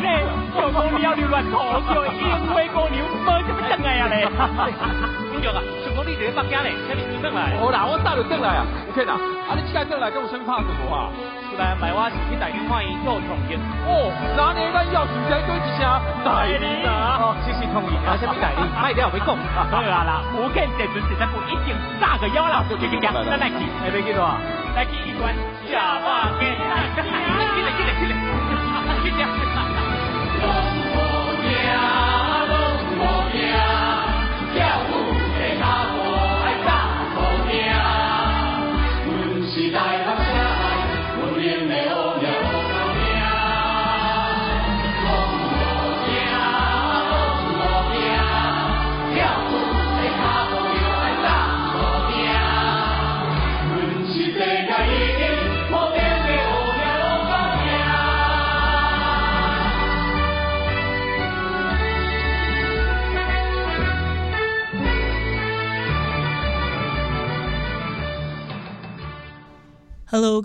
嘞，我哥你要留乱套，叫因为公牛没这么等来呀嘞。英雄 啊，小哥你这个北京嘞，请你等来。好啦，我早就等来啊，，OK 啦，啊你起来等来，跟我先拍个电话。是来买我子去大宁欢迎做创业。哦，那你咱要直接叫一声大宁啊。谢谢同意，啊，什么带宁，卖掉回讲。对啦啦，福建电子产品一定炸个腰啦，行行行，咱来去。那边几多啊？来去一关，下半边。来，进来进来进来。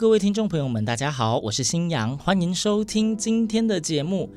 各位听众朋友们，大家好，我是新阳，欢迎收听今天的节目。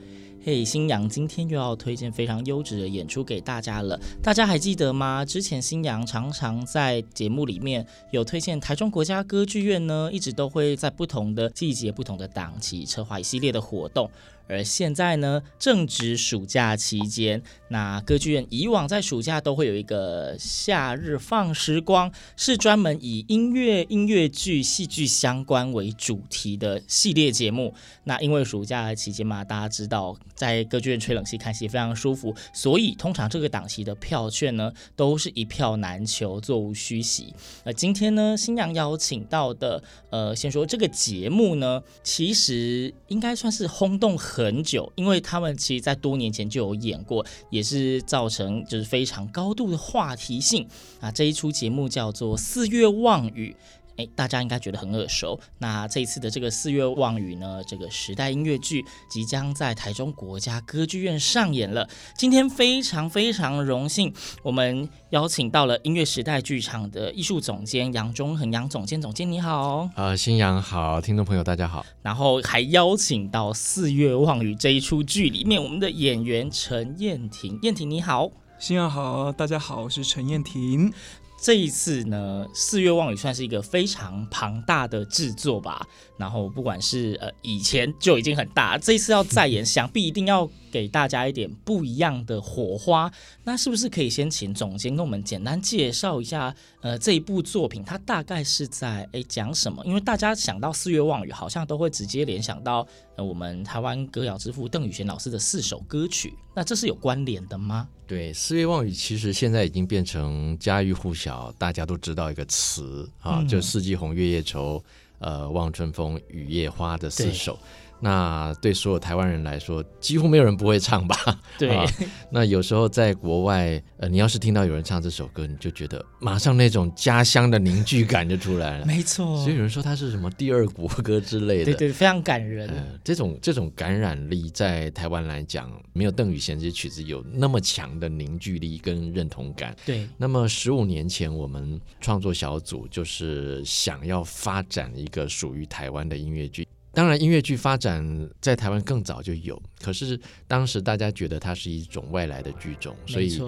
嘿，新阳今天又要推荐非常优质的演出给大家了。大家还记得吗？之前新阳常常在节目里面有推荐台中国家歌剧院呢，一直都会在不同的季节、不同的档期策划一系列的活动。而现在呢，正值暑假期间，那歌剧院以往在暑假都会有一个夏日放时光，是专门以音乐、音乐剧、戏剧相关为主题的系列节目。那因为暑假期间嘛，大家知道在歌剧院吹冷气看戏非常舒服，所以通常这个档期的票券呢，都是一票难求，座无虚席。那今天呢，新娘邀请到的，呃，先说这个节目呢，其实应该算是轰动很。久，因为他们其实在多年前就有演过，也是造成就是非常高度的话题性啊。这一出节目叫做《四月望雨》。哎，大家应该觉得很耳熟。那这一次的这个《四月望雨》呢，这个时代音乐剧即将在台中国家歌剧院上演了。今天非常非常荣幸，我们邀请到了音乐时代剧场的艺术总监杨忠恒杨总监，总监你好。呃，新阳好，听众朋友大家好。然后还邀请到《四月望雨》这一出剧里面我们的演员陈燕婷，燕婷你好。新阳好，大家好，我是陈彦廷。这一次呢，《四月望雨》算是一个非常庞大的制作吧。然后不管是呃以前就已经很大，这一次要再演，想必一定要给大家一点不一样的火花。那是不是可以先请总监跟我们简单介绍一下，呃这一部作品它大概是在诶讲什么？因为大家想到《四月望雨》，好像都会直接联想到呃我们台湾歌谣之父邓宇贤老师的四首歌曲。那这是有关联的吗？对，《四月望雨》其实现在已经变成家喻户晓，大家都知道一个词啊，就四季红、月夜愁。呃，望春风、雨夜花的四首，那对所有台湾人来说，几乎没有人不会唱吧？对、啊。那有时候在国外，呃，你要是听到有人唱这首歌，你就觉得马上那种家乡的凝聚感就出来了。没错。所以有人说它是什么第二国歌之类的。对对，非常感人。呃、这种这种感染力在台湾来讲，没有邓雨贤这些曲子有那么强的凝聚力跟认同感。对。那么十五年前，我们创作小组就是想要发展一个属于台湾的音乐剧。当然，音乐剧发展在台湾更早就有，可是当时大家觉得它是一种外来的剧种，所以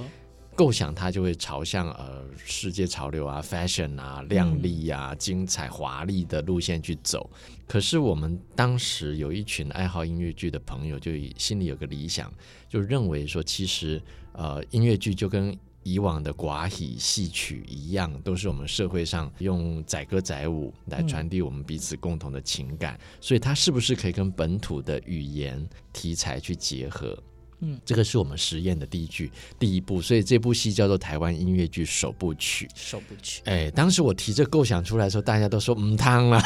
构想它就会朝向呃世界潮流啊、fashion 啊、亮丽啊、精彩华丽的路线去走。可是我们当时有一群爱好音乐剧的朋友，就心里有个理想，就认为说，其实呃音乐剧就跟以往的寡喜戏曲一样，都是我们社会上用载歌载舞来传递我们彼此共同的情感，所以它是不是可以跟本土的语言题材去结合？嗯，这个是我们实验的第一句第一部，所以这部戏叫做台湾音乐剧首部曲。首部曲，哎，当时我提这构想出来的时候，大家都说嗯，汤了，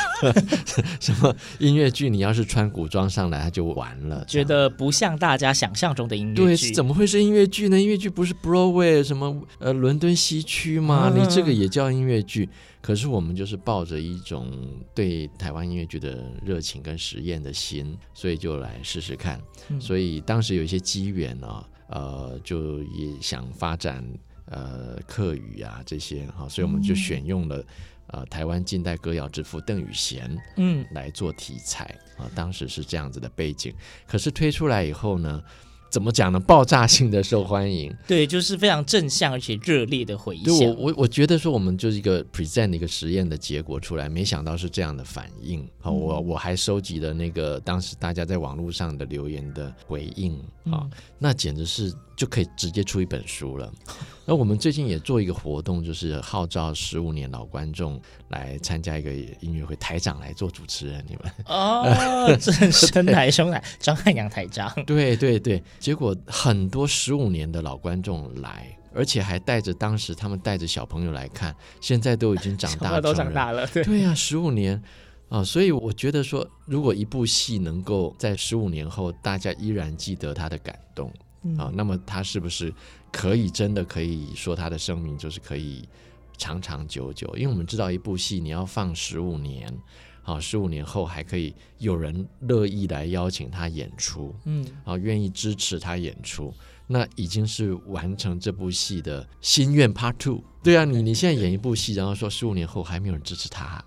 什么音乐剧？你要是穿古装上来，它就完了，觉得不像大家想象中的音乐剧。对，怎么会是音乐剧呢？音乐剧不是 Broadway 什么呃伦敦西区吗？嗯、你这个也叫音乐剧？可是我们就是抱着一种对台湾音乐剧的热情跟实验的心，所以就来试试看。嗯、所以当时有一些机缘呢，呃，就也想发展呃客语啊这些哈，所以我们就选用了、嗯、呃台湾近代歌谣之父邓雨贤嗯来做题材啊、呃，当时是这样子的背景。可是推出来以后呢，怎么讲呢？爆炸性的受欢迎，对，就是非常正向而且热烈的回响。对我我我觉得说我们就是一个 present 的一个实验的结果出来，没想到是这样的反应。好、嗯，我我还收集了那个当时大家在网络上的留言的回应啊、嗯，那简直是。就可以直接出一本书了。那我们最近也做一个活动，就是号召十五年老观众来参加一个音乐会，台长来做主持人。你们哦，真生 台兄台张汉阳台长。对对对，结果很多十五年的老观众来，而且还带着当时他们带着小朋友来看，现在都已经长大了，都长大了。对对十五年啊，所以我觉得说，如果一部戏能够在十五年后，大家依然记得他的感动。啊、哦，那么他是不是可以真的可以说他的生命就是可以长长久久？因为我们知道一部戏你要放十五年，好、哦，十五年后还可以有人乐意来邀请他演出，嗯，啊、哦，愿意支持他演出，那已经是完成这部戏的心愿 Part Two。对啊，你你现在演一部戏，然后说十五年后还没有人支持他，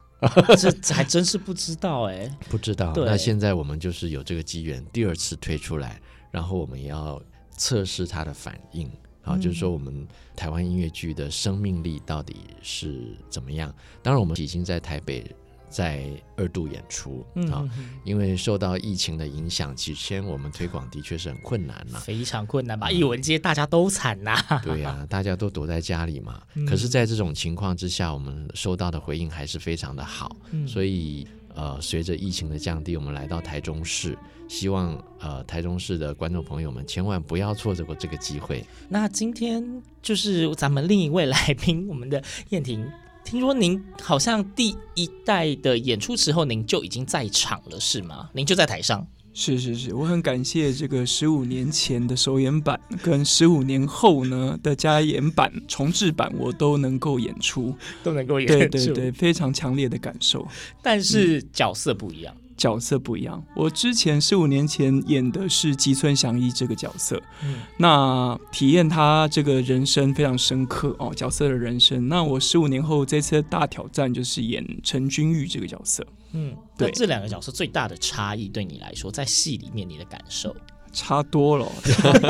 这还真是不知道哎，不知道。那现在我们就是有这个机缘，第二次推出来，然后我们也要。测试它的反应，啊，就是说我们台湾音乐剧的生命力到底是怎么样？当然，我们已经在台北在二度演出啊，因为受到疫情的影响，起先我们推广的确是很困难嘛，非常困难吧？艺文界大家都惨呐，对呀，大家都躲在家里嘛。可是，在这种情况之下，我们收到的回应还是非常的好，所以。呃，随着疫情的降低，我们来到台中市，希望呃台中市的观众朋友们千万不要错过这个机会。那今天就是咱们另一位来宾，我们的燕婷，听说您好像第一代的演出时候，您就已经在场了，是吗？您就在台上。是是是，我很感谢这个十五年前的首演版跟十五年后呢的加演版、重置版，我都能够演出，都能够演出，对对对，非常强烈的感受。但是角色不一样。嗯角色不一样，我之前十五年前演的是吉村祥一这个角色，嗯，那体验他这个人生非常深刻哦，角色的人生。那我十五年后这次大挑战就是演陈君玉这个角色，嗯，对，这两个角色最大的差异对你来说，在戏里面你的感受？差多了，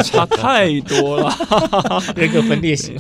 差太多了，人格分裂型，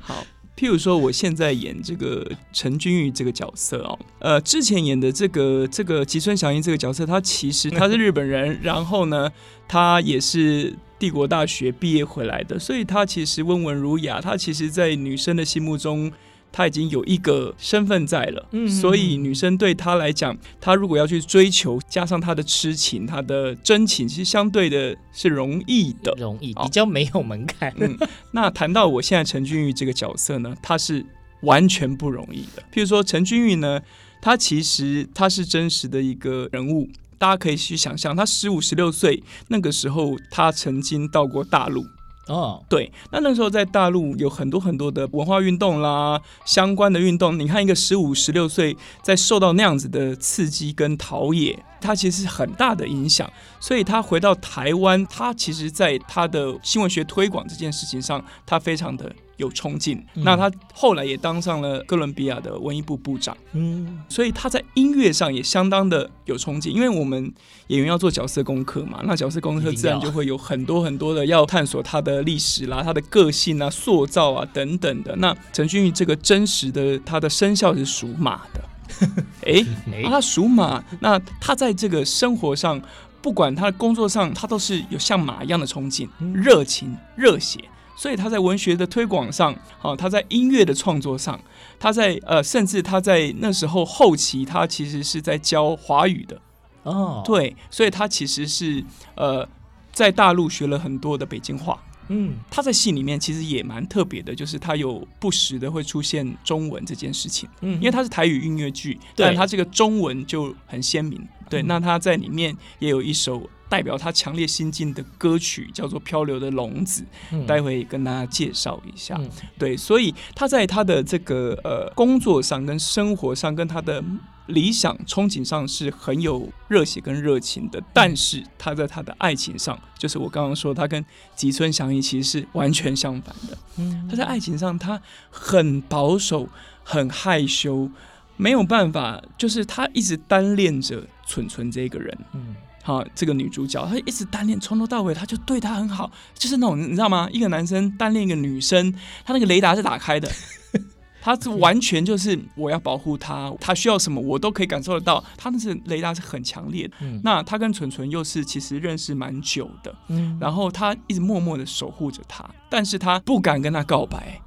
好。譬如说，我现在演这个陈君玉这个角色哦，呃，之前演的这个这个吉村祥一这个角色，他其实他是日本人，然后呢，他也是帝国大学毕业回来的，所以他其实温文儒雅，他其实，在女生的心目中。他已经有一个身份在了，嗯，所以女生对他来讲，他如果要去追求，加上他的痴情、他的真情，其实相对的是容易的，容易比较没有门槛。嗯，那谈到我现在陈君玉这个角色呢，他是完全不容易的。譬如说陈君玉呢，他其实他是真实的一个人物。大家可以去想象，他十五、十六岁那个时候，他曾经到过大陆。哦，对，那那时候在大陆有很多很多的文化运动啦，相关的运动。你看一个十五、十六岁在受到那样子的刺激跟陶冶，他其实是很大的影响。所以他回到台湾，他其实在他的新闻学推广这件事情上，他非常的。有冲劲，那他后来也当上了哥伦比亚的文艺部部长，嗯，所以他在音乐上也相当的有冲劲。因为我们演员要做角色功课嘛，那角色功课自然就会有很多很多的要探索他的历史啦、他的个性啊、塑造啊等等的。那陈君玉这个真实的他的生肖是属马的，哎、欸，他属马，那他在这个生活上，不管他的工作上，他都是有像马一样的冲劲、热情、热血。所以他在文学的推广上，好，他在音乐的创作上，他在呃，甚至他在那时候后期，他其实是在教华语的。哦，对，所以他其实是呃，在大陆学了很多的北京话，嗯，他在戏里面其实也蛮特别的，就是他有不时的会出现中文这件事情，嗯，因为他是台语音乐剧，但他这个中文就很鲜明，对，那他在里面也有一首。代表他强烈心境的歌曲叫做《漂流的龙子》，嗯，待会跟大家介绍一下。嗯、对，所以他在他的这个呃工作上、跟生活上、跟他的理想憧憬上是很有热血跟热情的。但是他在他的爱情上，就是我刚刚说，他跟吉村祥一其实是完全相反的。嗯，他在爱情上他很保守、很害羞，没有办法，就是他一直单恋着纯纯这个人。嗯。好，这个女主角她一直单恋，从头到尾她就对她很好，就是那种你知道吗？一个男生单恋一个女生，他那个雷达是打开的，他是完全就是我要保护她，她需要什么我都可以感受得到，他那是雷达是很强烈的。嗯、那他跟纯纯又是其实认识蛮久的，嗯、然后他一直默默的守护着她，但是他不敢跟她告白。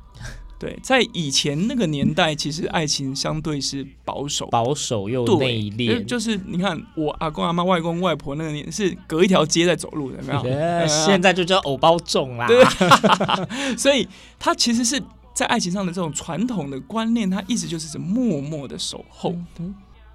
对，在以前那个年代，其实爱情相对是保守，保守又内敛。就是你看，我阿公阿妈、外公外婆那个年是隔一条街在走路的，没有？呃、现在就叫偶包重啦。对 所以他其实是在爱情上的这种传统的观念，他一直就是默默的守候。嗯、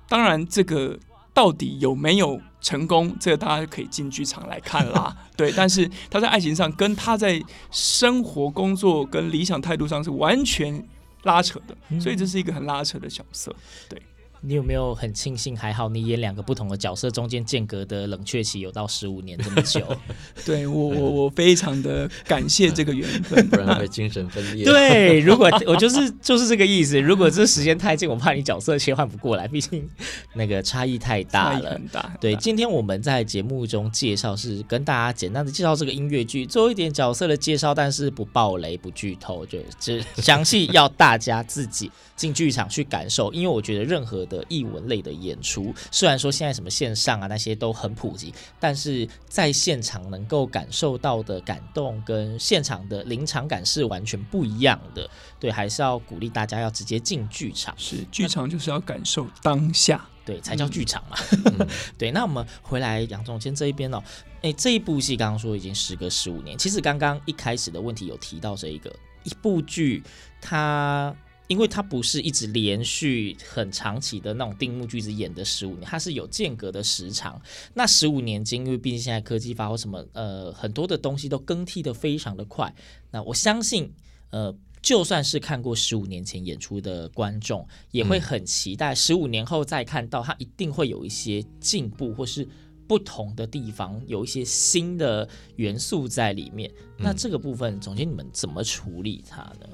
当然，这个到底有没有？成功，这个大家可以进剧场来看啦。对，但是他在爱情上跟他在生活、工作跟理想态度上是完全拉扯的，所以这是一个很拉扯的角色。对。你有没有很庆幸？还好你演两个不同的角色，中间间隔的冷却期有到十五年这么久。对我，我我非常的感谢这个缘分，不然会精神分裂。对，如果我就是就是这个意思。如果这时间太近，我怕你角色切换不过来，毕竟那个差异太大了。很大。很大对，今天我们在节目中介绍是跟大家简单的介绍这个音乐剧，做一点角色的介绍，但是不爆雷、不剧透，就只详细要大家自己进剧场去感受。因为我觉得任何的。的译文类的演出，虽然说现在什么线上啊那些都很普及，但是在现场能够感受到的感动跟现场的临场感是完全不一样的。对，还是要鼓励大家要直接进剧场。是，剧场就是要感受当下，对，才叫剧场嘛。嗯、对，那我们回来杨总监这一边哦，哎，这一部戏刚刚说已经时隔十五年，其实刚刚一开始的问题有提到这一个一部剧，它。因为它不是一直连续很长期的那种定目剧子演的十五年，它是有间隔的时长。那十五年间，因为毕竟现在科技发或什么，呃，很多的东西都更替的非常的快。那我相信，呃，就算是看过十五年前演出的观众，也会很期待十五年后再看到它，一定会有一些进步或是不同的地方，有一些新的元素在里面。那这个部分，总监你们怎么处理它呢？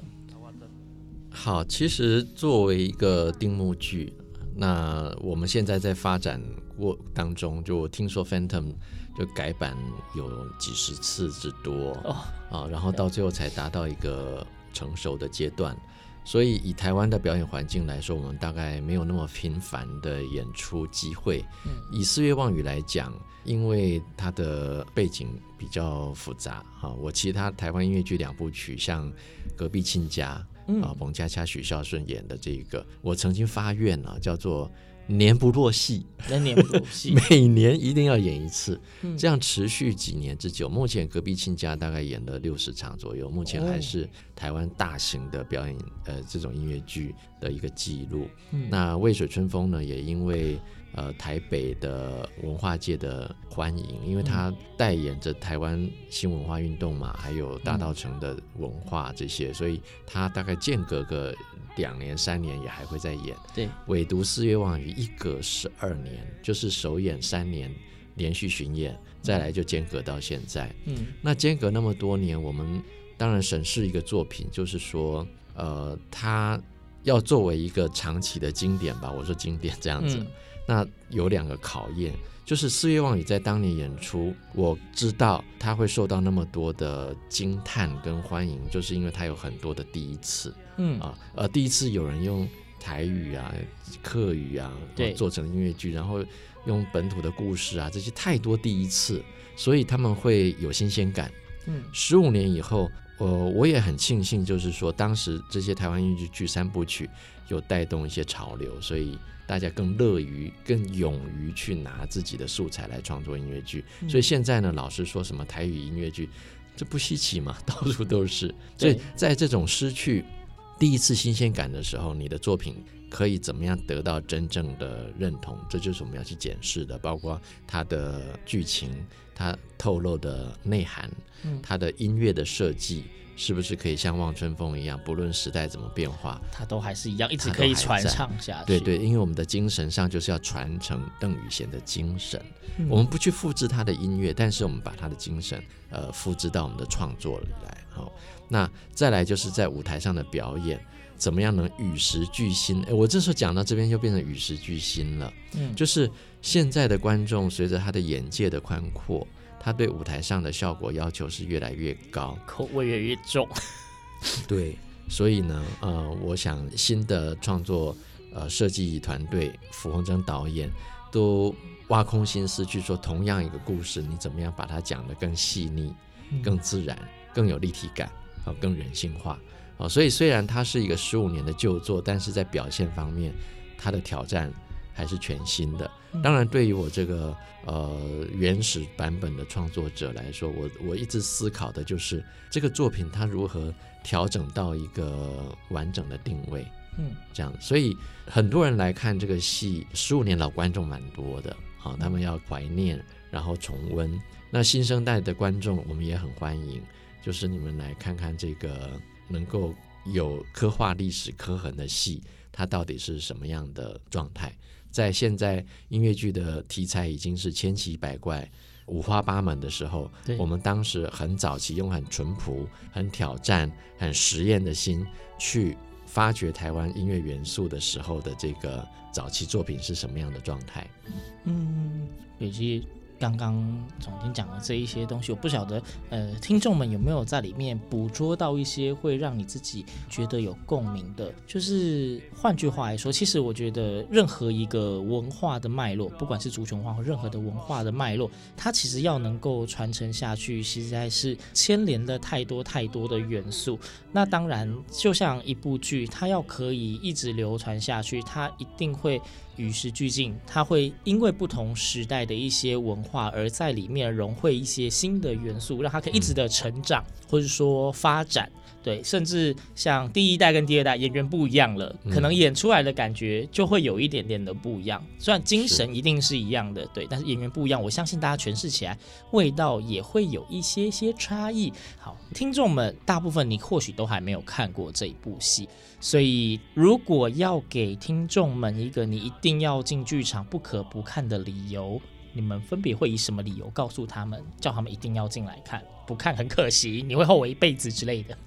好，其实作为一个定目剧，那我们现在在发展过当中，就我听说《Phantom》就改版有几十次之多哦啊，然后到最后才达到一个成熟的阶段。所以以台湾的表演环境来说，我们大概没有那么频繁的演出机会。以《四月望雨》来讲，因为它的背景比较复杂哈，我其他台湾音乐剧两部曲，像《隔壁亲家》。啊，彭恰恰、许孝顺演的这个，我曾经发愿啊，叫做年不落戏，年不落戏，每年一定要演一次，这样持续几年之久。目前隔壁亲家大概演了六十场左右，目前还是台湾大型的表演呃这种音乐剧的一个记录。那《渭水春风》呢，也因为呃台北的文化界的欢迎，因为他代言着台湾新文化运动嘛，还有大道城的文化这些，所以他大概间隔个两年三年也还会再演。对，唯独四月望雨一隔十二年，就是首演三年连续巡演，再来就间隔到现在。嗯，那间隔那么多年，我们当然审视一个作品，就是说，呃，他。要作为一个长期的经典吧，我说经典这样子，嗯、那有两个考验，就是四月望雨在当年演出，我知道他会受到那么多的惊叹跟欢迎，就是因为他有很多的第一次，嗯啊，呃，第一次有人用台语啊、客语啊，对，做成音乐剧，然后用本土的故事啊，这些太多第一次，所以他们会有新鲜感。嗯，十五年以后。呃，我也很庆幸，就是说当时这些台湾音乐剧三部曲有带动一些潮流，所以大家更乐于、更勇于去拿自己的素材来创作音乐剧。所以现在呢，老师说什么台语音乐剧，这不稀奇嘛，到处都是。所以在这种失去第一次新鲜感的时候，你的作品可以怎么样得到真正的认同？这就是我们要去检视的，包括它的剧情。它透露的内涵，它的音乐的设计，是不是可以像《望春风》一样，不论时代怎么变化，它都还是一样，一直可以传唱下去。对对，因为我们的精神上就是要传承邓宇贤的精神，嗯、我们不去复制他的音乐，但是我们把他的精神呃复制到我们的创作里来。好，那再来就是在舞台上的表演。怎么样能与时俱进？诶，我这时候讲到这边就变成与时俱进了。嗯，就是现在的观众随着他的眼界的宽阔，他对舞台上的效果要求是越来越高，口味越来越重。对，所以呢，呃，我想新的创作呃设计团队，符宏征导演都挖空心思去说，同样一个故事，你怎么样把它讲得更细腻、更自然、更有立体感，啊，更人性化。所以虽然它是一个十五年的旧作，但是在表现方面，它的挑战还是全新的。当然，对于我这个呃原始版本的创作者来说，我我一直思考的就是这个作品它如何调整到一个完整的定位。嗯，这样，所以很多人来看这个戏，十五年老观众蛮多的，好，他们要怀念，然后重温。那新生代的观众，我们也很欢迎，就是你们来看看这个。能够有刻画历史刻痕的戏，它到底是什么样的状态？在现在音乐剧的题材已经是千奇百怪、五花八门的时候，我们当时很早期用很淳朴、很挑战、很实验的心去发掘台湾音乐元素的时候的这个早期作品是什么样的状态？嗯，以及。刚刚总经讲的这一些东西，我不晓得，呃，听众们有没有在里面捕捉到一些会让你自己觉得有共鸣的？就是换句话来说，其实我觉得任何一个文化的脉络，不管是族群化或任何的文化的脉络，它其实要能够传承下去，实在是牵连了太多太多的元素。那当然，就像一部剧，它要可以一直流传下去，它一定会。与时俱进，它会因为不同时代的一些文化而在里面融汇一些新的元素，让它可以一直的成长，或者说发展。对，甚至像第一代跟第二代演员不一样了，可能演出来的感觉就会有一点点的不一样。虽然精神一定是一样的，对，但是演员不一样，我相信大家诠释起来味道也会有一些些差异。好，听众们，大部分你或许都还没有看过这一部戏。所以，如果要给听众们一个你一定要进剧场不可不看的理由，你们分别会以什么理由告诉他们，叫他们一定要进来看？不看很可惜，你会后悔一辈子之类的。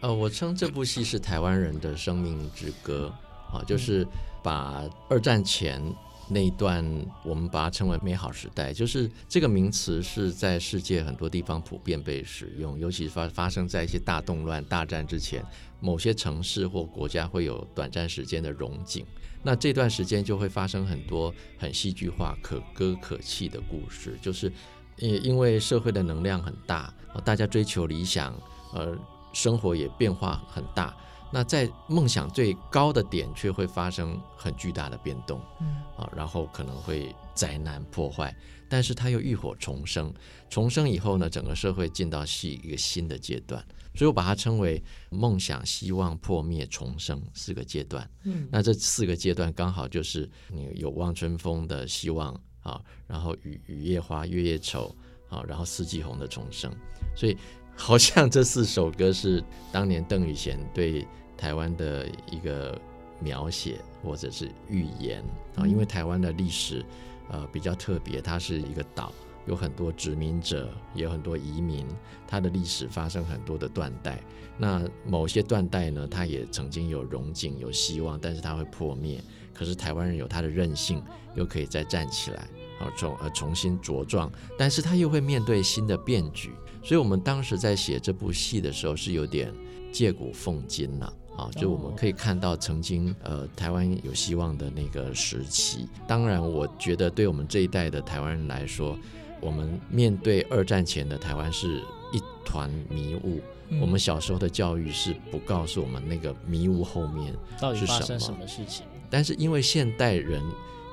呃，我称这部戏是台湾人的生命之歌啊，就是把二战前。那一段我们把它称为美好时代，就是这个名词是在世界很多地方普遍被使用，尤其是发发生在一些大动乱、大战之前，某些城市或国家会有短暂时间的荣景，那这段时间就会发生很多很戏剧化、可歌可泣的故事，就是因因为社会的能量很大，大家追求理想，呃，生活也变化很大。那在梦想最高的点，却会发生很巨大的变动，嗯，啊，然后可能会灾难破坏。但是他又浴火重生，重生以后呢，整个社会进到是一个新的阶段，所以我把它称为梦想、希望、破灭、重生四个阶段。嗯，那这四个阶段刚好就是你有望春风的希望啊，然后雨雨夜花、月夜愁啊，然后四季红的重生，所以好像这四首歌是当年邓雨贤对台湾的一个。描写或者是预言啊，因为台湾的历史呃比较特别，它是一个岛，有很多殖民者，也有很多移民，它的历史发生很多的断代。那某些断代呢，它也曾经有荣景、有希望，但是它会破灭。可是台湾人有他的韧性，又可以再站起来，好重呃重新茁壮，但是他又会面对新的变局。所以我们当时在写这部戏的时候，是有点借古讽今了。就我们可以看到曾经呃台湾有希望的那个时期。当然，我觉得对我们这一代的台湾人来说，我们面对二战前的台湾是一团迷雾。嗯、我们小时候的教育是不告诉我们那个迷雾后面到底发生什么事情。但是因为现代人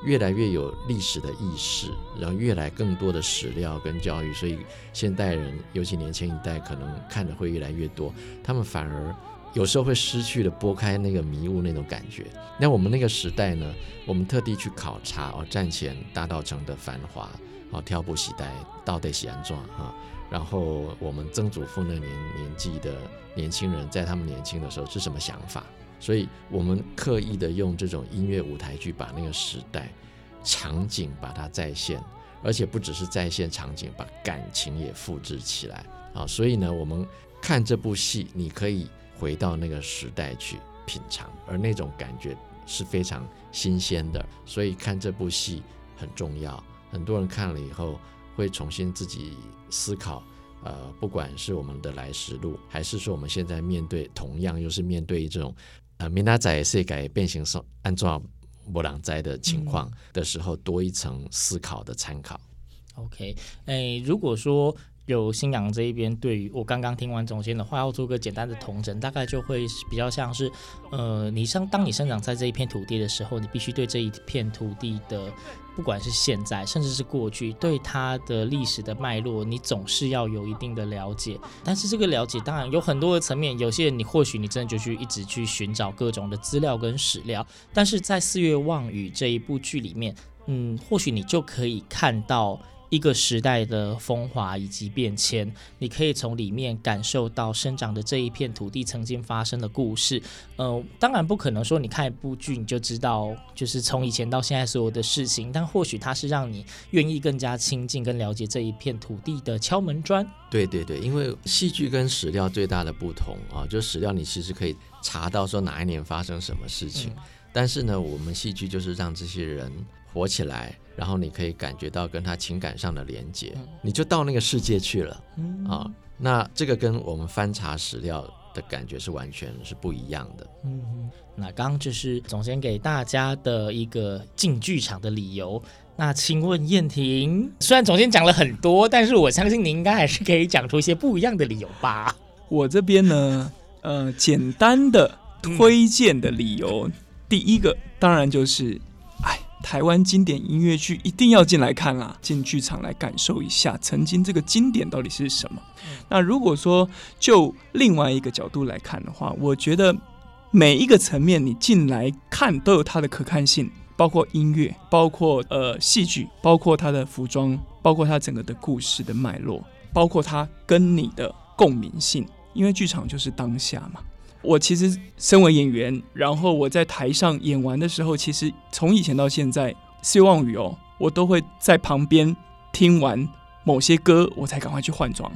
越来越有历史的意识，然后越来更多的史料跟教育，所以现代人尤其年轻一代可能看的会越来越多，他们反而。有时候会失去了拨开那个迷雾那种感觉。那我们那个时代呢？我们特地去考察哦，战前大道城的繁华，哦，挑不携带到底喜安怎哈？然后我们曾祖父那年年纪的年轻人，在他们年轻的时候是什么想法？所以我们刻意的用这种音乐舞台剧把那个时代场景把它再现，而且不只是再现场景，把感情也复制起来啊！所以呢，我们看这部戏，你可以。回到那个时代去品尝，而那种感觉是非常新鲜的，所以看这部戏很重要。很多人看了以后会重新自己思考，呃，不管是我们的来时路，还是说我们现在面对同样又是面对这种呃明仔载世改变形说按照波浪灾的情况的时候，多一层思考的参考。OK，哎，如果说。有新阳这一边，对于我刚刚听完总监的话，要做个简单的统整，大概就会比较像是，呃，你生当你生长在这一片土地的时候，你必须对这一片土地的，不管是现在，甚至是过去，对它的历史的脉络，你总是要有一定的了解。但是这个了解当然有很多的层面，有些人你或许你真的就去一直去寻找各种的资料跟史料，但是在《四月望雨》这一部剧里面，嗯，或许你就可以看到。一个时代的风华以及变迁，你可以从里面感受到生长的这一片土地曾经发生的故事。呃，当然不可能说你看一部剧你就知道，就是从以前到现在所有的事情，但或许它是让你愿意更加亲近跟了解这一片土地的敲门砖。对对对，因为戏剧跟史料最大的不同啊，就史料你其实可以查到说哪一年发生什么事情，嗯、但是呢，我们戏剧就是让这些人活起来。然后你可以感觉到跟他情感上的连接，你就到那个世界去了啊。那这个跟我们翻查史料的感觉是完全是不一样的。嗯，那刚刚就是总监给大家的一个进剧场的理由。那请问燕婷，虽然总监讲了很多，但是我相信您应该还是可以讲出一些不一样的理由吧？我这边呢，呃，简单的推荐的理由，第一个当然就是。台湾经典音乐剧一定要进来看啦，进剧场来感受一下曾经这个经典到底是什么。那如果说就另外一个角度来看的话，我觉得每一个层面你进来看都有它的可看性，包括音乐，包括呃戏剧，包括它的服装，包括它整个的故事的脉络，包括它跟你的共鸣性，因为剧场就是当下嘛。我其实身为演员，然后我在台上演完的时候，其实从以前到现在，希望雨哦，我都会在旁边听完某些歌，我才赶快去换装。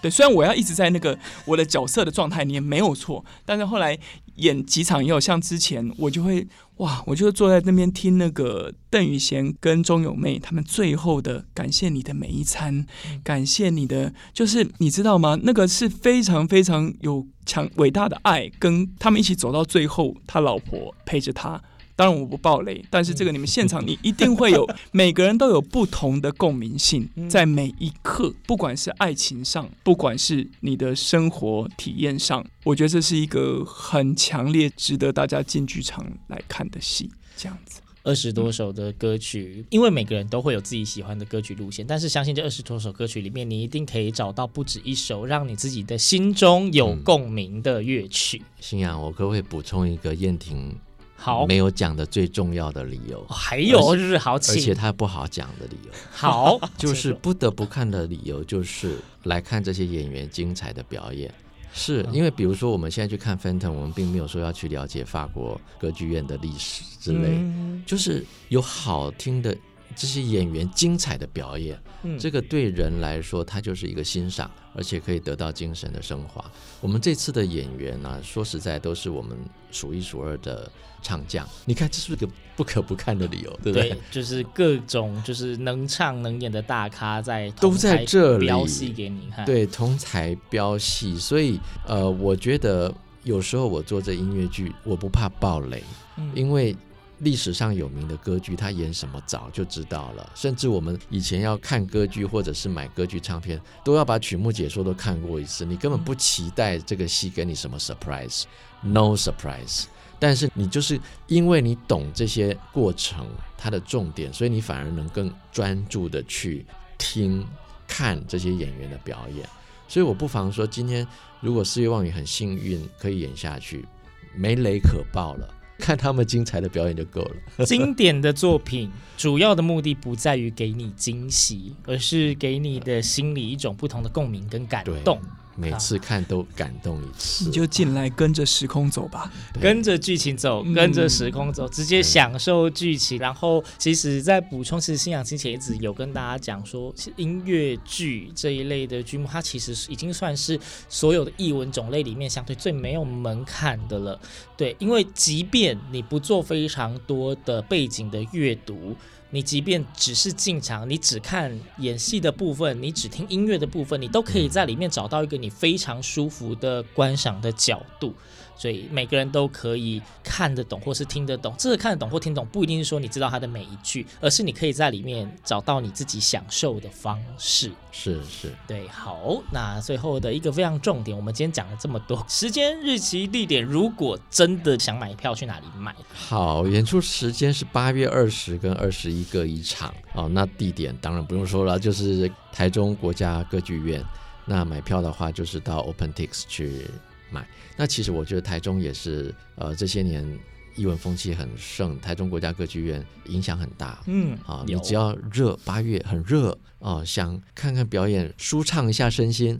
对，虽然我要一直在那个我的角色的状态里面没有错，但是后来演几场也有像之前，我就会哇，我就坐在那边听那个邓宇贤跟钟友妹他们最后的感谢你的每一餐，感谢你的，就是你知道吗？那个是非常非常有强伟大的爱，跟他们一起走到最后，他老婆陪着他。当然我不爆雷，但是这个你们现场你一定会有，每个人都有不同的共鸣性，在每一刻，不管是爱情上，不管是你的生活体验上，我觉得这是一个很强烈、值得大家进剧场来看的戏。这样子，二十多首的歌曲，因为每个人都会有自己喜欢的歌曲路线，但是相信这二十多首歌曲里面，你一定可以找到不止一首让你自己的心中有共鸣的乐曲。新阳，我可不可以补充一个燕婷好没有讲的最重要的理由？还有就是好，而且他不好讲的理由。好，就是不得不看的理由，就是来看这些演员精彩的表演。是因为，比如说我们现在去看 Phantom，我们并没有说要去了解法国歌剧院的历史之类，嗯、就是有好听的这些演员精彩的表演，嗯、这个对人来说，它就是一个欣赏，而且可以得到精神的升华。我们这次的演员呢、啊，说实在都是我们数一数二的。唱将，你看这是个不可不看的理由，对不对？对，就是各种就是能唱能演的大咖在都在这里飙戏给你看，对，同台飙戏。所以呃，我觉得有时候我做这音乐剧，我不怕爆雷，嗯、因为历史上有名的歌剧，他演什么早就知道了。甚至我们以前要看歌剧或者是买歌剧唱片，都要把曲目解说都看过一次，你根本不期待这个戏给你什么 surprise，no surprise。但是你就是因为你懂这些过程，它的重点，所以你反而能更专注的去听、看这些演员的表演。所以我不妨说，今天如果四月望雨很幸运可以演下去，没雷可爆了，看他们精彩的表演就够了。经典的作品主要的目的不在于给你惊喜，而是给你的心里一种不同的共鸣跟感动。每次看都感动一次，你就进来跟着时空走吧，跟着剧情走，跟着时空走，直接享受剧情。然后，其实在补充，其实信仰之前一直有跟大家讲说，音乐剧这一类的剧目，它其实已经算是所有的译文种类里面相对最没有门槛的了。对，因为即便你不做非常多的背景的阅读。你即便只是进场，你只看演戏的部分，你只听音乐的部分，你都可以在里面找到一个你非常舒服的观赏的角度。所以每个人都可以看得懂，或是听得懂。这个看得懂或听懂，不一定是说你知道它的每一句，而是你可以在里面找到你自己享受的方式。是是，对。好，那最后的一个非常重点，我们今天讲了这么多，时间、日期、地点，如果真的想买票，去哪里买？好，演出时间是八月二十跟二十一各一场哦。那地点当然不用说了，就是台中国家歌剧院。那买票的话，就是到 OpenTix 去。买，那其实我觉得台中也是，呃，这些年艺文风气很盛，台中国家歌剧院影响很大。嗯，啊，你只要热，八月很热啊，想看看表演，舒畅一下身心，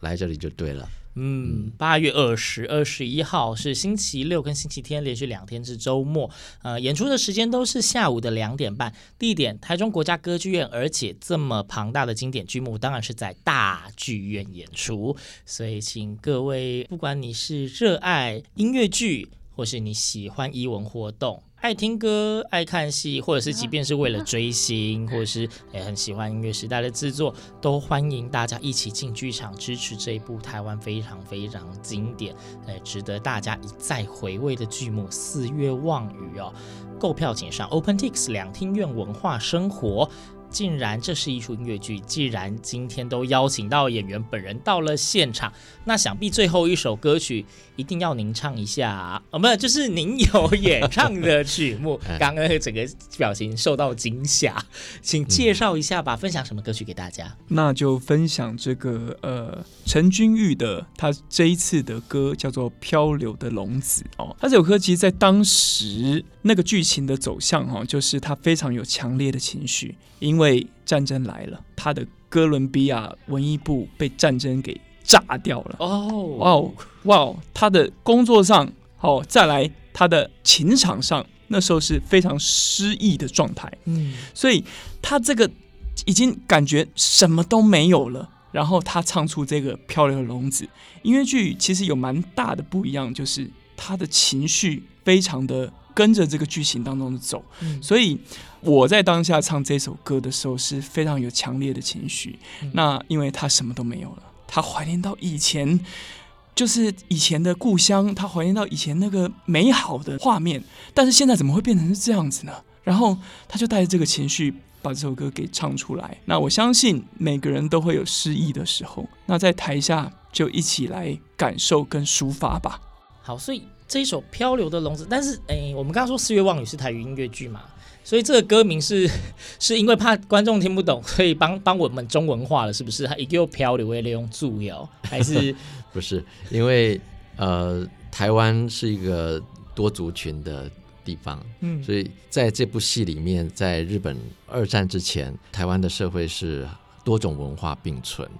来这里就对了。嗯，八月二十、二十一号是星期六跟星期天，连续两天是周末。呃，演出的时间都是下午的两点半，地点台中国家歌剧院，而且这么庞大的经典剧目，当然是在大剧院演出。所以，请各位，不管你是热爱音乐剧，或是你喜欢艺文活动。爱听歌、爱看戏，或者是即便是为了追星，或者是也很喜欢音乐时代的制作，都欢迎大家一起进剧场支持这一部台湾非常非常经典、呃，值得大家一再回味的剧目《四月望雨》哦。购票请上 OpenTix 两厅院文化生活。既然这是一出音乐剧，既然今天都邀请到演员本人到了现场，那想必最后一首歌曲一定要您唱一下啊！哦，没有，就是您有演唱的曲目。刚刚整个表情受到惊吓，请介绍一下吧，分享什么歌曲给大家？那就分享这个呃陈君玉的，他这一次的歌叫做《漂流的龙子》哦。他这首歌其实，在当时那个剧情的走向哈，就是他非常有强烈的情绪，因为因为战争来了，他的哥伦比亚文艺部被战争给炸掉了。哦，哇哦，哇哦，他的工作上，哦，再来他的情场上，那时候是非常失意的状态。嗯，所以他这个已经感觉什么都没有了。然后他唱出这个《漂流的笼子》音乐剧，其实有蛮大的不一样，就是他的情绪非常的跟着这个剧情当中的走，嗯，所以。我在当下唱这首歌的时候是非常有强烈的情绪。嗯、那因为他什么都没有了，他怀念到以前，就是以前的故乡，他怀念到以前那个美好的画面。但是现在怎么会变成是这样子呢？然后他就带着这个情绪把这首歌给唱出来。那我相信每个人都会有失意的时候，那在台下就一起来感受跟抒发吧。好，所以。这一首《漂流的笼子》，但是哎，我们刚刚说《四月望雨》是台语音乐剧嘛，所以这个歌名是 是因为怕观众听不懂，所以帮帮我们中文化了，是不是？它一个漂流为了用注谣，还是 不是？因为呃，台湾是一个多族群的地方，嗯，所以在这部戏里面，在日本二战之前，台湾的社会是多种文化并存，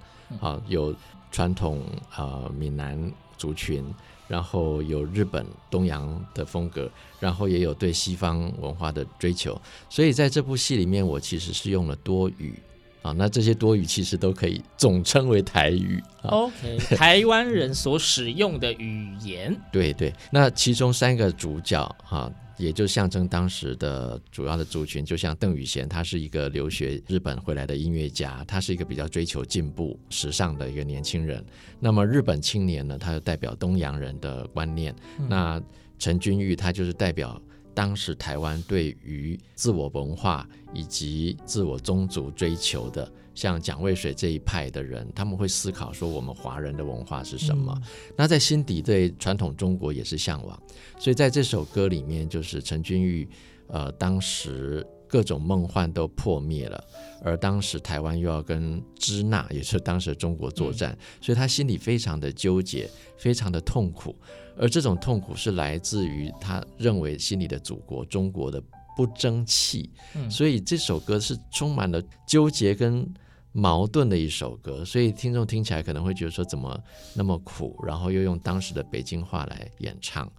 啊，有传统呃闽南族群，然后有日本东洋的风格，然后也有对西方文化的追求，所以在这部戏里面，我其实是用了多语。啊，那这些多语其实都可以总称为台语。OK，台湾人所使用的语言。对对，那其中三个主角哈，也就象征当时的主要的族群，就像邓雨贤，他是一个留学日本回来的音乐家，他是一个比较追求进步、时尚的一个年轻人。那么日本青年呢，他就代表东洋人的观念。嗯、那陈君玉他就是代表。当时台湾对于自我文化以及自我宗族追求的，像蒋渭水这一派的人，他们会思考说我们华人的文化是什么？嗯、那在心底对传统中国也是向往，所以在这首歌里面，就是陈君玉，呃，当时各种梦幻都破灭了，而当时台湾又要跟支那，也是当时的中国作战，嗯、所以他心里非常的纠结，非常的痛苦。而这种痛苦是来自于他认为心里的祖国中国的不争气，嗯，所以这首歌是充满了纠结跟矛盾的一首歌，所以听众听起来可能会觉得说怎么那么苦，然后又用当时的北京话来演唱，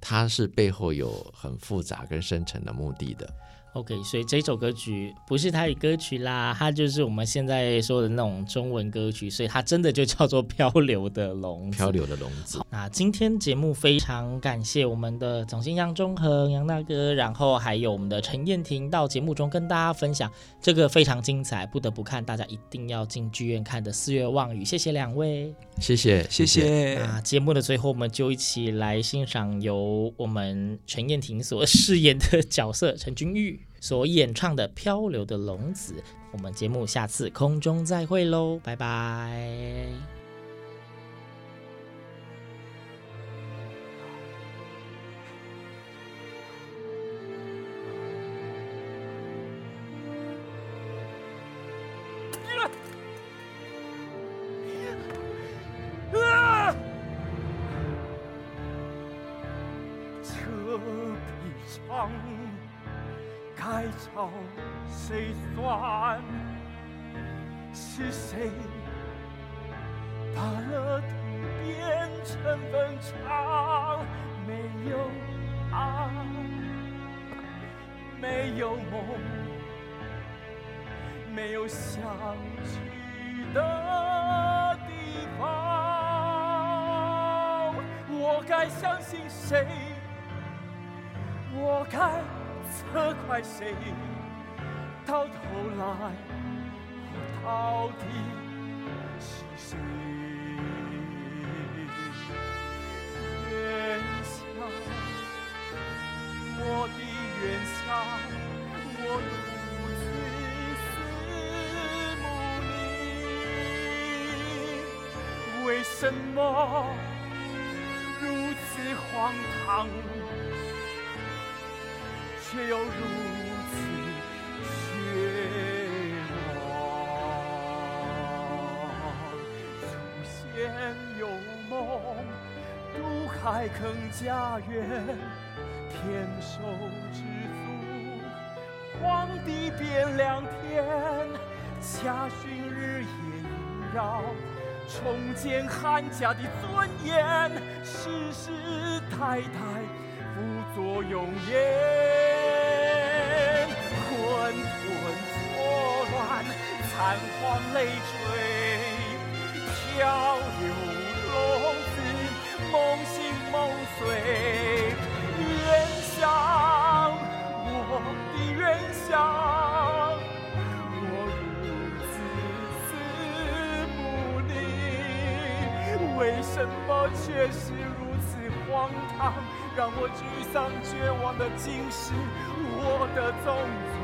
它是背后有很复杂跟深沉的目的的。OK，所以这首歌曲不是台语歌曲啦，它就是我们现在说的那种中文歌曲，所以它真的就叫做《漂流的笼子》。漂流的笼子。那今天节目非常感谢我们的总监杨中恒杨大哥，然后还有我们的陈燕婷到节目中跟大家分享这个非常精彩，不得不看，大家一定要进剧院看的《四月望雨》。谢谢两位，谢谢谢谢。那节目的最后，我们就一起来欣赏由我们陈燕婷所饰演的角色陈君玉。所演唱的《漂流的笼子》，我们节目下次空中再会喽，拜拜。到头来，我到底是谁？原乡，我的远乡，我独自思慕你，为什么如此荒唐，却又如开垦家园，天收知足，荒地变良田，家训日夜萦绕，重建汉家的尊严，世世代代辅佐永远，混沌错乱，残黄泪垂，漂流是如此荒唐？让我沮丧绝望的，竟是我的宗族